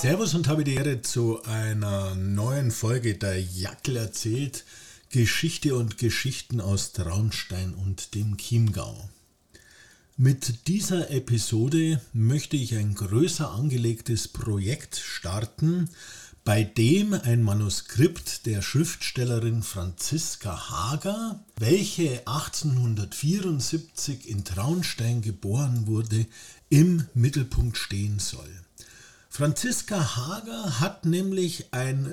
Servus und habe die Ehre zu einer neuen Folge der Jackel erzählt. Geschichte und Geschichten aus Traunstein und dem Chiemgau. Mit dieser Episode möchte ich ein größer angelegtes Projekt starten, bei dem ein Manuskript der Schriftstellerin Franziska Hager, welche 1874 in Traunstein geboren wurde, im Mittelpunkt stehen soll. Franziska Hager hat nämlich ein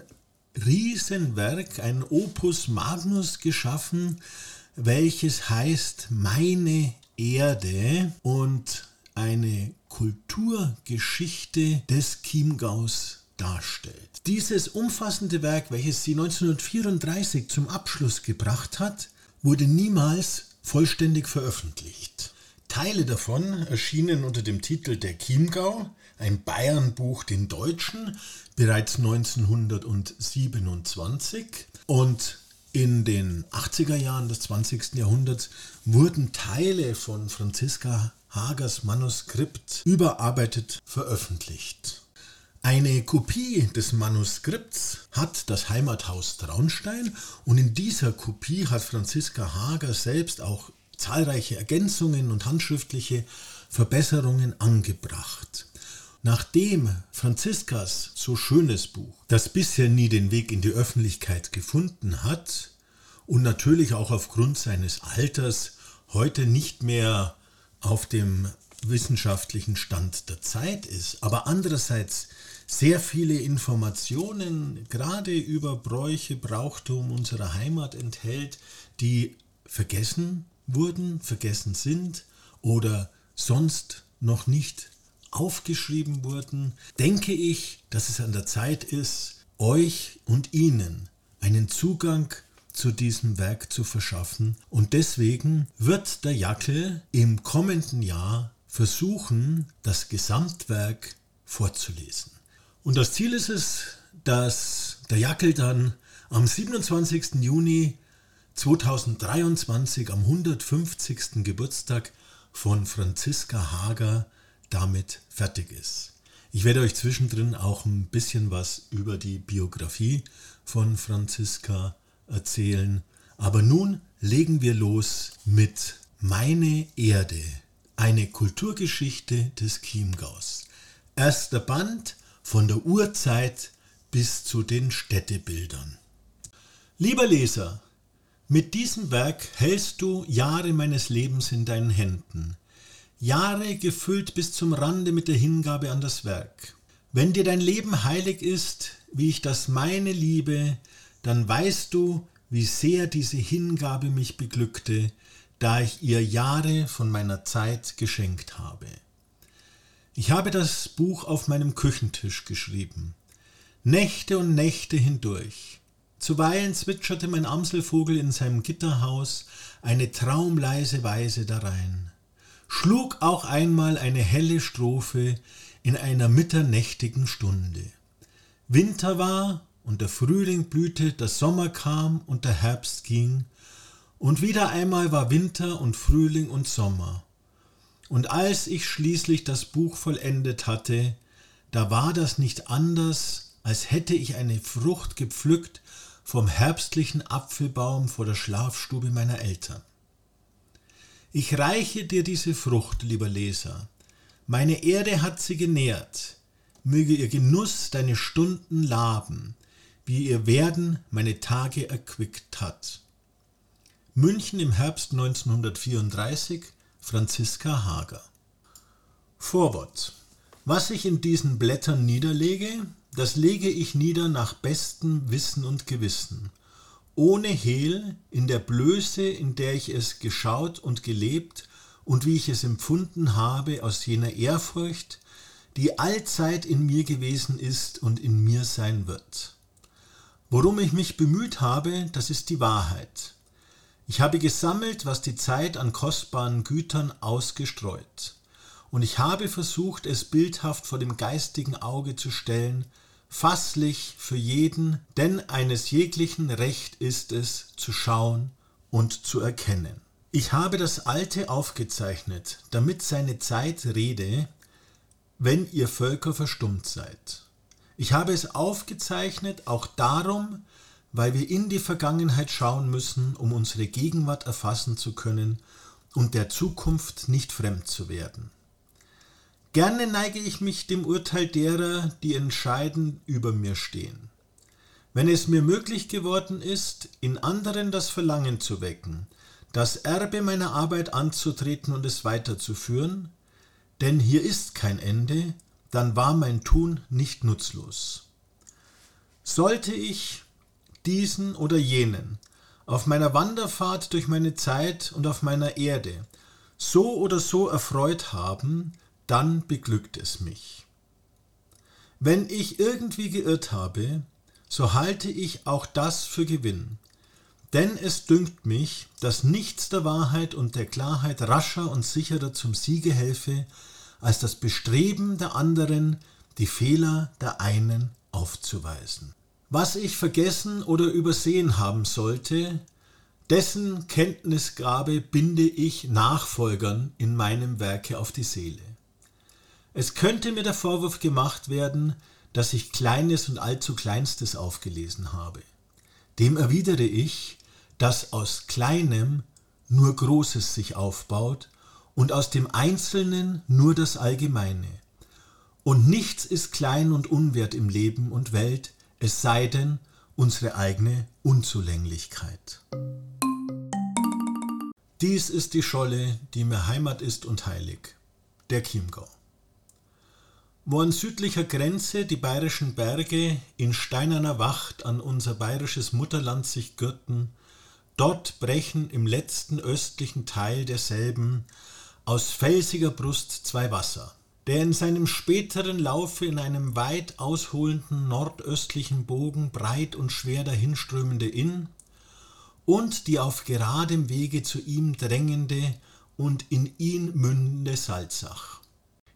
Riesenwerk, ein Opus Magnus geschaffen, welches heißt Meine Erde und eine Kulturgeschichte des Chiemgaus darstellt. Dieses umfassende Werk, welches sie 1934 zum Abschluss gebracht hat, wurde niemals vollständig veröffentlicht. Teile davon erschienen unter dem Titel Der Chiemgau, ein Bayernbuch den Deutschen, bereits 1927 und in den 80er Jahren des 20. Jahrhunderts wurden Teile von Franziska Hagers Manuskript überarbeitet veröffentlicht. Eine Kopie des Manuskripts hat das Heimathaus Traunstein und in dieser Kopie hat Franziska Hager selbst auch zahlreiche Ergänzungen und handschriftliche Verbesserungen angebracht. Nachdem Franziskas so schönes Buch, das bisher nie den Weg in die Öffentlichkeit gefunden hat und natürlich auch aufgrund seines Alters heute nicht mehr auf dem wissenschaftlichen Stand der Zeit ist, aber andererseits sehr viele Informationen gerade über Bräuche, Brauchtum unserer Heimat enthält, die vergessen wurden, vergessen sind oder sonst noch nicht aufgeschrieben wurden, denke ich, dass es an der Zeit ist, euch und Ihnen einen Zugang zu diesem Werk zu verschaffen. Und deswegen wird der Jackel im kommenden Jahr versuchen, das Gesamtwerk vorzulesen. Und das Ziel ist es, dass der Jackel dann am 27. Juni 2023 am 150. Geburtstag von Franziska Hager damit fertig ist. Ich werde euch zwischendrin auch ein bisschen was über die Biografie von Franziska erzählen. Aber nun legen wir los mit Meine Erde, eine Kulturgeschichte des Chiemgaus. Erster Band von der Urzeit bis zu den Städtebildern. Lieber Leser, mit diesem Werk hältst du Jahre meines Lebens in deinen Händen, Jahre gefüllt bis zum Rande mit der Hingabe an das Werk. Wenn dir dein Leben heilig ist, wie ich das meine liebe, dann weißt du, wie sehr diese Hingabe mich beglückte, da ich ihr Jahre von meiner Zeit geschenkt habe. Ich habe das Buch auf meinem Küchentisch geschrieben, Nächte und Nächte hindurch. Zuweilen zwitscherte mein Amselvogel in seinem Gitterhaus eine traumleise Weise darein, schlug auch einmal eine helle Strophe in einer mitternächtigen Stunde. Winter war und der Frühling blühte, der Sommer kam und der Herbst ging, und wieder einmal war Winter und Frühling und Sommer. Und als ich schließlich das Buch vollendet hatte, da war das nicht anders, als hätte ich eine Frucht gepflückt vom herbstlichen Apfelbaum vor der Schlafstube meiner Eltern. Ich reiche dir diese Frucht, lieber Leser. Meine Erde hat sie genährt. Möge ihr Genuss deine Stunden laben, wie ihr Werden meine Tage erquickt hat. München im Herbst 1934, Franziska Hager. Vorwort. Was ich in diesen Blättern niederlege, das lege ich nieder nach bestem Wissen und Gewissen, ohne Hehl, in der Blöße, in der ich es geschaut und gelebt und wie ich es empfunden habe aus jener Ehrfurcht, die allzeit in mir gewesen ist und in mir sein wird. Worum ich mich bemüht habe, das ist die Wahrheit. Ich habe gesammelt, was die Zeit an kostbaren Gütern ausgestreut, und ich habe versucht, es bildhaft vor dem geistigen Auge zu stellen, fasslich für jeden, denn eines jeglichen Recht ist es, zu schauen und zu erkennen. Ich habe das Alte aufgezeichnet, damit seine Zeit rede, wenn ihr Völker verstummt seid. Ich habe es aufgezeichnet, auch darum, weil wir in die Vergangenheit schauen müssen, um unsere Gegenwart erfassen zu können und der Zukunft nicht fremd zu werden. Gerne neige ich mich dem Urteil derer, die entscheidend über mir stehen. Wenn es mir möglich geworden ist, in anderen das Verlangen zu wecken, das Erbe meiner Arbeit anzutreten und es weiterzuführen, denn hier ist kein Ende, dann war mein Tun nicht nutzlos. Sollte ich diesen oder jenen auf meiner Wanderfahrt durch meine Zeit und auf meiner Erde so oder so erfreut haben, dann beglückt es mich. Wenn ich irgendwie geirrt habe, so halte ich auch das für Gewinn. Denn es dünkt mich, dass nichts der Wahrheit und der Klarheit rascher und sicherer zum Siege helfe, als das Bestreben der anderen, die Fehler der einen aufzuweisen. Was ich vergessen oder übersehen haben sollte, dessen Kenntnisgabe binde ich Nachfolgern in meinem Werke auf die Seele. Es könnte mir der Vorwurf gemacht werden, dass ich Kleines und allzu Kleinstes aufgelesen habe. Dem erwidere ich, dass aus Kleinem nur Großes sich aufbaut und aus dem Einzelnen nur das Allgemeine. Und nichts ist klein und unwert im Leben und Welt, es sei denn unsere eigene Unzulänglichkeit. Dies ist die Scholle, die mir Heimat ist und heilig, der Chiemgau wo an südlicher Grenze die bayerischen Berge in steinerner Wacht an unser bayerisches Mutterland sich gürten, dort brechen im letzten östlichen Teil derselben aus felsiger Brust zwei Wasser, der in seinem späteren Laufe in einem weit ausholenden nordöstlichen Bogen breit und schwer dahinströmende Inn und die auf geradem Wege zu ihm drängende und in ihn mündende Salzach.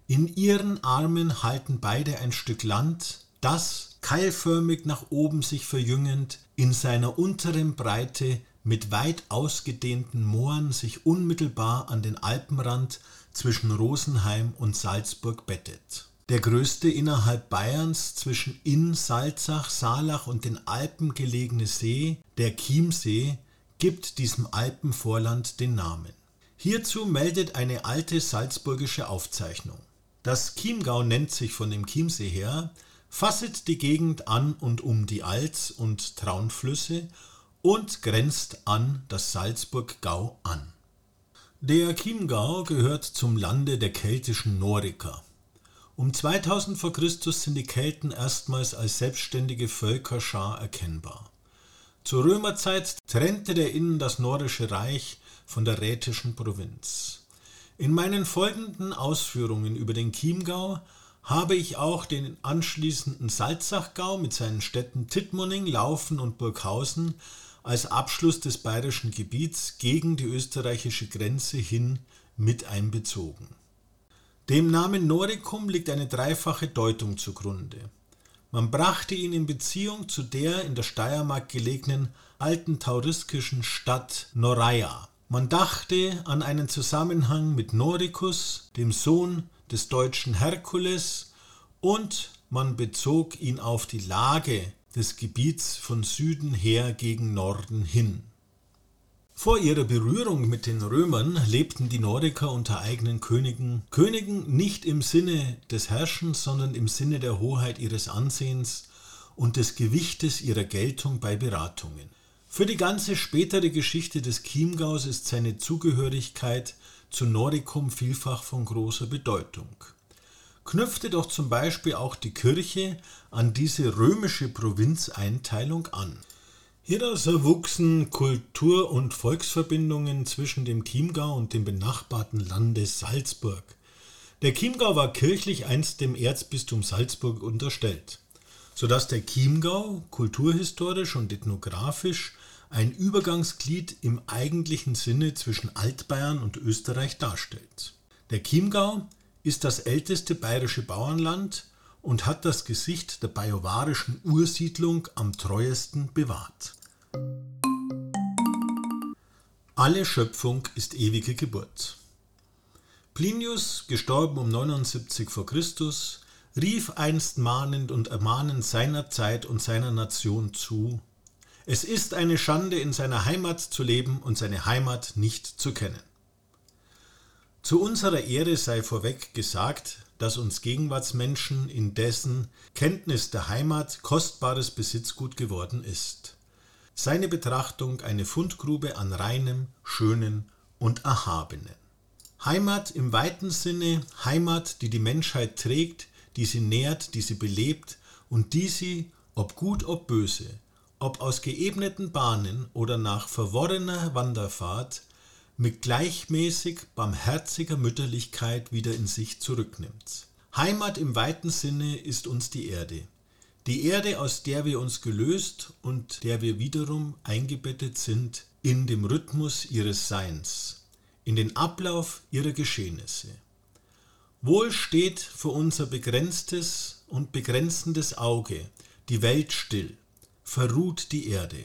In ihren Armen halten beide ein Stück Land, das, keilförmig nach oben sich verjüngend, in seiner unteren Breite mit weit ausgedehnten Mooren sich unmittelbar an den Alpenrand zwischen Rosenheim und Salzburg bettet. Der größte innerhalb Bayerns zwischen Inn, Salzach, Saalach und den Alpen gelegene See, der Chiemsee, gibt diesem Alpenvorland den Namen. Hierzu meldet eine alte salzburgische Aufzeichnung. Das Chiemgau nennt sich von dem Chiemsee her, fasset die Gegend an und um die Alz und Traunflüsse und grenzt an das Salzburg-Gau an. Der Chiemgau gehört zum Lande der keltischen Noriker. Um 2000 v. Chr. sind die Kelten erstmals als selbstständige Völkerschar erkennbar. Zur Römerzeit trennte der Innen das Norische Reich von der rätischen Provinz. In meinen folgenden Ausführungen über den Chiemgau habe ich auch den anschließenden Salzachgau mit seinen Städten Tittmoning, Laufen und Burghausen als Abschluss des bayerischen Gebiets gegen die österreichische Grenze hin mit einbezogen. Dem Namen Noricum liegt eine dreifache Deutung zugrunde. Man brachte ihn in Beziehung zu der in der Steiermark gelegenen alten tauriskischen Stadt Noraia. Man dachte an einen Zusammenhang mit Noricus, dem Sohn des deutschen Herkules, und man bezog ihn auf die Lage des Gebiets von Süden her gegen Norden hin. Vor ihrer Berührung mit den Römern lebten die Nordiker unter eigenen Königen, Königen nicht im Sinne des Herrschens, sondern im Sinne der Hoheit ihres Ansehens und des Gewichtes ihrer Geltung bei Beratungen. Für die ganze spätere Geschichte des Chiemgaus ist seine Zugehörigkeit zu Nordicum vielfach von großer Bedeutung. Knüpfte doch zum Beispiel auch die Kirche an diese römische Provinzeinteilung an. Hieraus erwuchsen Kultur- und Volksverbindungen zwischen dem Chiemgau und dem benachbarten Lande Salzburg. Der Chiemgau war kirchlich einst dem Erzbistum Salzburg unterstellt, sodass der Chiemgau kulturhistorisch und ethnografisch ein Übergangsglied im eigentlichen Sinne zwischen Altbayern und Österreich darstellt. Der Chiemgau ist das älteste bayerische Bauernland und hat das Gesicht der bajuwarischen Ursiedlung am treuesten bewahrt. Alle Schöpfung ist ewige Geburt. Plinius, gestorben um 79 v. Chr., rief einst mahnend und ermahnend seiner Zeit und seiner Nation zu, es ist eine Schande, in seiner Heimat zu leben und seine Heimat nicht zu kennen. Zu unserer Ehre sei vorweg gesagt, dass uns Gegenwartsmenschen indessen Kenntnis der Heimat kostbares Besitzgut geworden ist. Seine Betrachtung eine Fundgrube an reinem, schönen und erhabenen. Heimat im weiten Sinne, Heimat, die die Menschheit trägt, die sie nährt, die sie belebt und die sie, ob gut, ob böse, ob aus geebneten Bahnen oder nach verworrener Wanderfahrt, mit gleichmäßig barmherziger Mütterlichkeit wieder in sich zurücknimmt. Heimat im weiten Sinne ist uns die Erde. Die Erde, aus der wir uns gelöst und der wir wiederum eingebettet sind in dem Rhythmus ihres Seins, in den Ablauf ihrer Geschehnisse. Wohl steht für unser begrenztes und begrenzendes Auge die Welt still, verruht die Erde.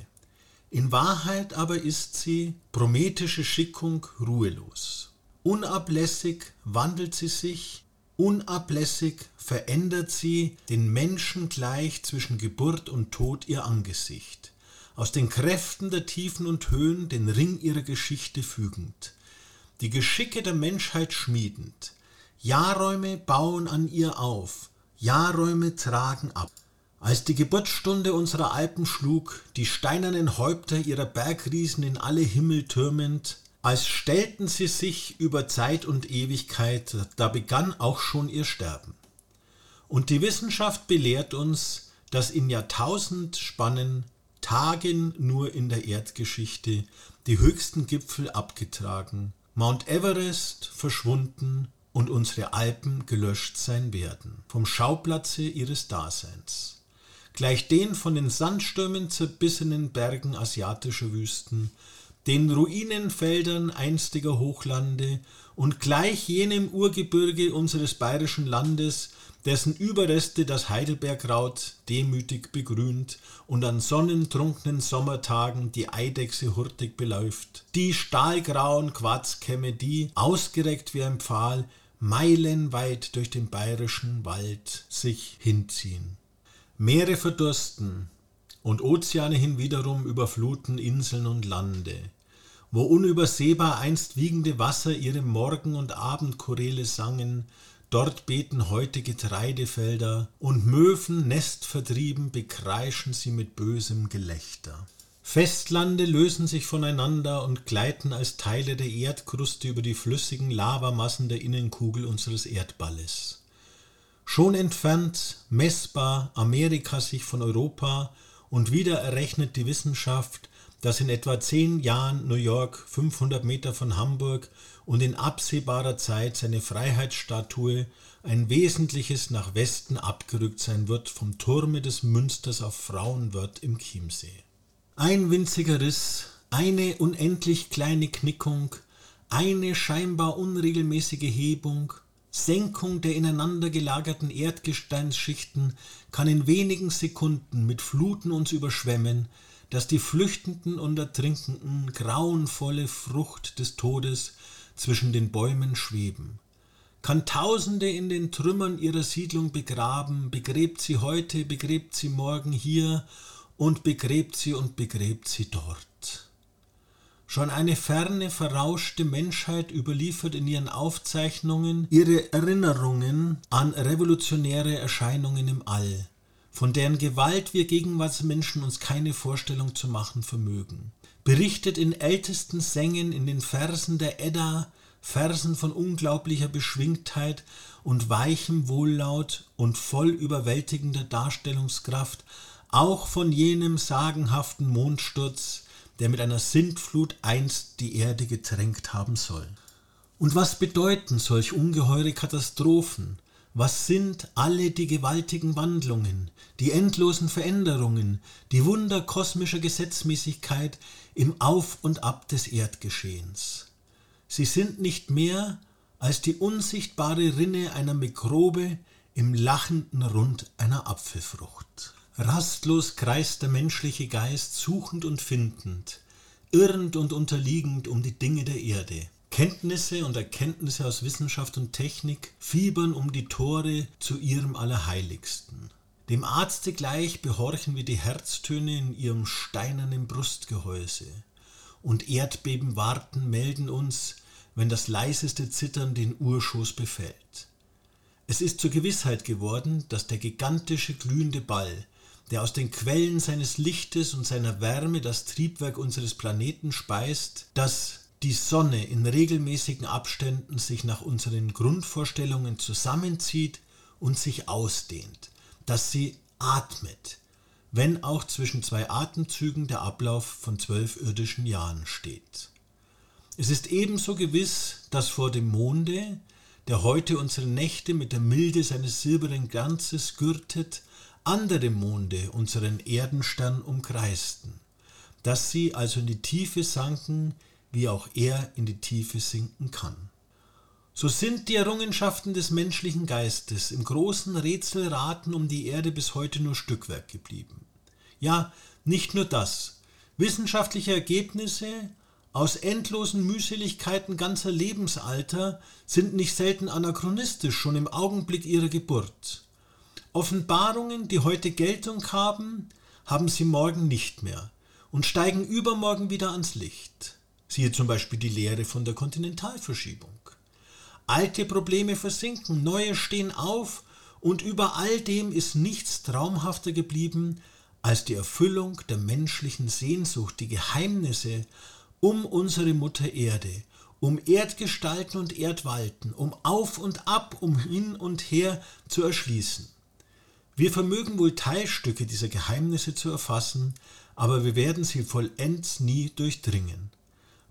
In Wahrheit aber ist sie, prometische Schickung, ruhelos. Unablässig wandelt sie sich, unablässig verändert sie den Menschen gleich zwischen Geburt und Tod ihr Angesicht, aus den Kräften der Tiefen und Höhen den Ring ihrer Geschichte fügend, die Geschicke der Menschheit schmiedend, Jahrräume bauen an ihr auf, Jahrräume tragen ab. Als die Geburtsstunde unserer Alpen schlug, die steinernen Häupter ihrer Bergriesen in alle Himmel türmend, als stellten sie sich über Zeit und Ewigkeit, da begann auch schon ihr Sterben. Und die Wissenschaft belehrt uns, dass in Jahrtausendspannen Tagen nur in der Erdgeschichte die höchsten Gipfel abgetragen, Mount Everest verschwunden und unsere Alpen gelöscht sein werden vom Schauplatze ihres Daseins. Gleich den von den Sandstürmen zerbissenen Bergen asiatischer Wüsten, den Ruinenfeldern einstiger Hochlande und gleich jenem Urgebirge unseres bayerischen Landes, dessen Überreste das Heidelbergraut demütig begrünt und an sonnentrunkenen Sommertagen die Eidechse hurtig beläuft, die stahlgrauen Quarzkämme, die, ausgereckt wie ein Pfahl, meilenweit durch den bayerischen Wald sich hinziehen. Meere verdursten und Ozeane hinwiederum überfluten Inseln und Lande, wo unübersehbar einst wiegende Wasser ihre Morgen- und Abendchoräle sangen, dort beten heute Getreidefelder und Möwen nestvertrieben bekreischen sie mit bösem Gelächter. Festlande lösen sich voneinander und gleiten als Teile der Erdkruste über die flüssigen Lavamassen der Innenkugel unseres Erdballes. Schon entfernt, messbar Amerika sich von Europa und wieder errechnet die Wissenschaft, dass in etwa zehn Jahren New York 500 Meter von Hamburg und in absehbarer Zeit seine Freiheitsstatue ein wesentliches nach Westen abgerückt sein wird vom Turme des Münsters auf Frauenwörth im Chiemsee. Ein winziger Riss, eine unendlich kleine Knickung, eine scheinbar unregelmäßige Hebung, Senkung der ineinander gelagerten Erdgesteinsschichten kann in wenigen Sekunden mit Fluten uns überschwemmen, dass die Flüchtenden und Ertrinkenden grauenvolle Frucht des Todes zwischen den Bäumen schweben. Kann Tausende in den Trümmern ihrer Siedlung begraben, begräbt sie heute, begräbt sie morgen hier und begräbt sie und begräbt sie dort. Schon eine ferne, verrauschte Menschheit überliefert in ihren Aufzeichnungen ihre Erinnerungen an revolutionäre Erscheinungen im All, von deren Gewalt wir Gegenwartsmenschen uns keine Vorstellung zu machen vermögen. Berichtet in ältesten Sängen in den Versen der Edda, Versen von unglaublicher Beschwingtheit und weichem Wohllaut und voll überwältigender Darstellungskraft auch von jenem sagenhaften Mondsturz, der mit einer Sintflut einst die Erde getränkt haben soll. Und was bedeuten solch ungeheure Katastrophen? Was sind alle die gewaltigen Wandlungen, die endlosen Veränderungen, die Wunder kosmischer Gesetzmäßigkeit im Auf und Ab des Erdgeschehens? Sie sind nicht mehr als die unsichtbare Rinne einer Mikrobe im lachenden Rund einer Apfelfrucht. Rastlos kreist der menschliche Geist suchend und findend, irrend und unterliegend um die Dinge der Erde. Kenntnisse und Erkenntnisse aus Wissenschaft und Technik fiebern um die Tore zu ihrem Allerheiligsten. Dem Arzte gleich behorchen wir die Herztöne in ihrem steinernen Brustgehäuse. Und Erdbeben warten, melden uns, wenn das leiseste Zittern den Urschoß befällt. Es ist zur Gewissheit geworden, dass der gigantische glühende Ball, der aus den Quellen seines Lichtes und seiner Wärme das Triebwerk unseres Planeten speist, dass die Sonne in regelmäßigen Abständen sich nach unseren Grundvorstellungen zusammenzieht und sich ausdehnt, dass sie atmet, wenn auch zwischen zwei Atemzügen der Ablauf von zwölf irdischen Jahren steht. Es ist ebenso gewiss, dass vor dem Monde, der heute unsere Nächte mit der Milde seines silbernen Glanzes gürtet, andere Monde unseren Erdenstern umkreisten, dass sie also in die Tiefe sanken, wie auch er in die Tiefe sinken kann. So sind die Errungenschaften des menschlichen Geistes im großen Rätselraten um die Erde bis heute nur Stückwerk geblieben. Ja, nicht nur das. Wissenschaftliche Ergebnisse aus endlosen Mühseligkeiten ganzer Lebensalter sind nicht selten anachronistisch schon im Augenblick ihrer Geburt. Offenbarungen, die heute Geltung haben, haben sie morgen nicht mehr und steigen übermorgen wieder ans Licht. Siehe zum Beispiel die Lehre von der Kontinentalverschiebung. Alte Probleme versinken, neue stehen auf und über all dem ist nichts traumhafter geblieben als die Erfüllung der menschlichen Sehnsucht, die Geheimnisse um unsere Mutter Erde, um Erdgestalten und Erdwalten, um auf und ab, um hin und her zu erschließen. Wir vermögen wohl Teilstücke dieser Geheimnisse zu erfassen, aber wir werden sie vollends nie durchdringen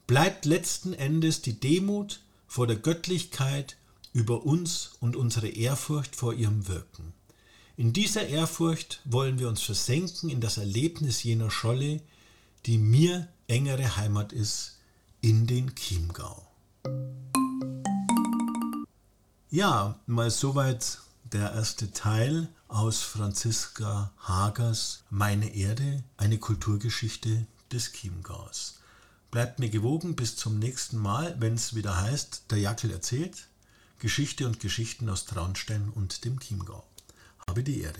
bleibt letzten Endes die Demut vor der Göttlichkeit über uns und unsere Ehrfurcht vor ihrem Wirken. In dieser Ehrfurcht wollen wir uns versenken in das Erlebnis jener Scholle, die mir engere Heimat ist, in den Chiemgau. Ja, mal soweit der erste Teil aus Franziska Hagers Meine Erde, eine Kulturgeschichte des Chiemgaus. Bleibt mir gewogen bis zum nächsten Mal, wenn es wieder heißt, der Jackel erzählt, Geschichte und Geschichten aus Traunstein und dem Chiemgau. Habe die Ehre.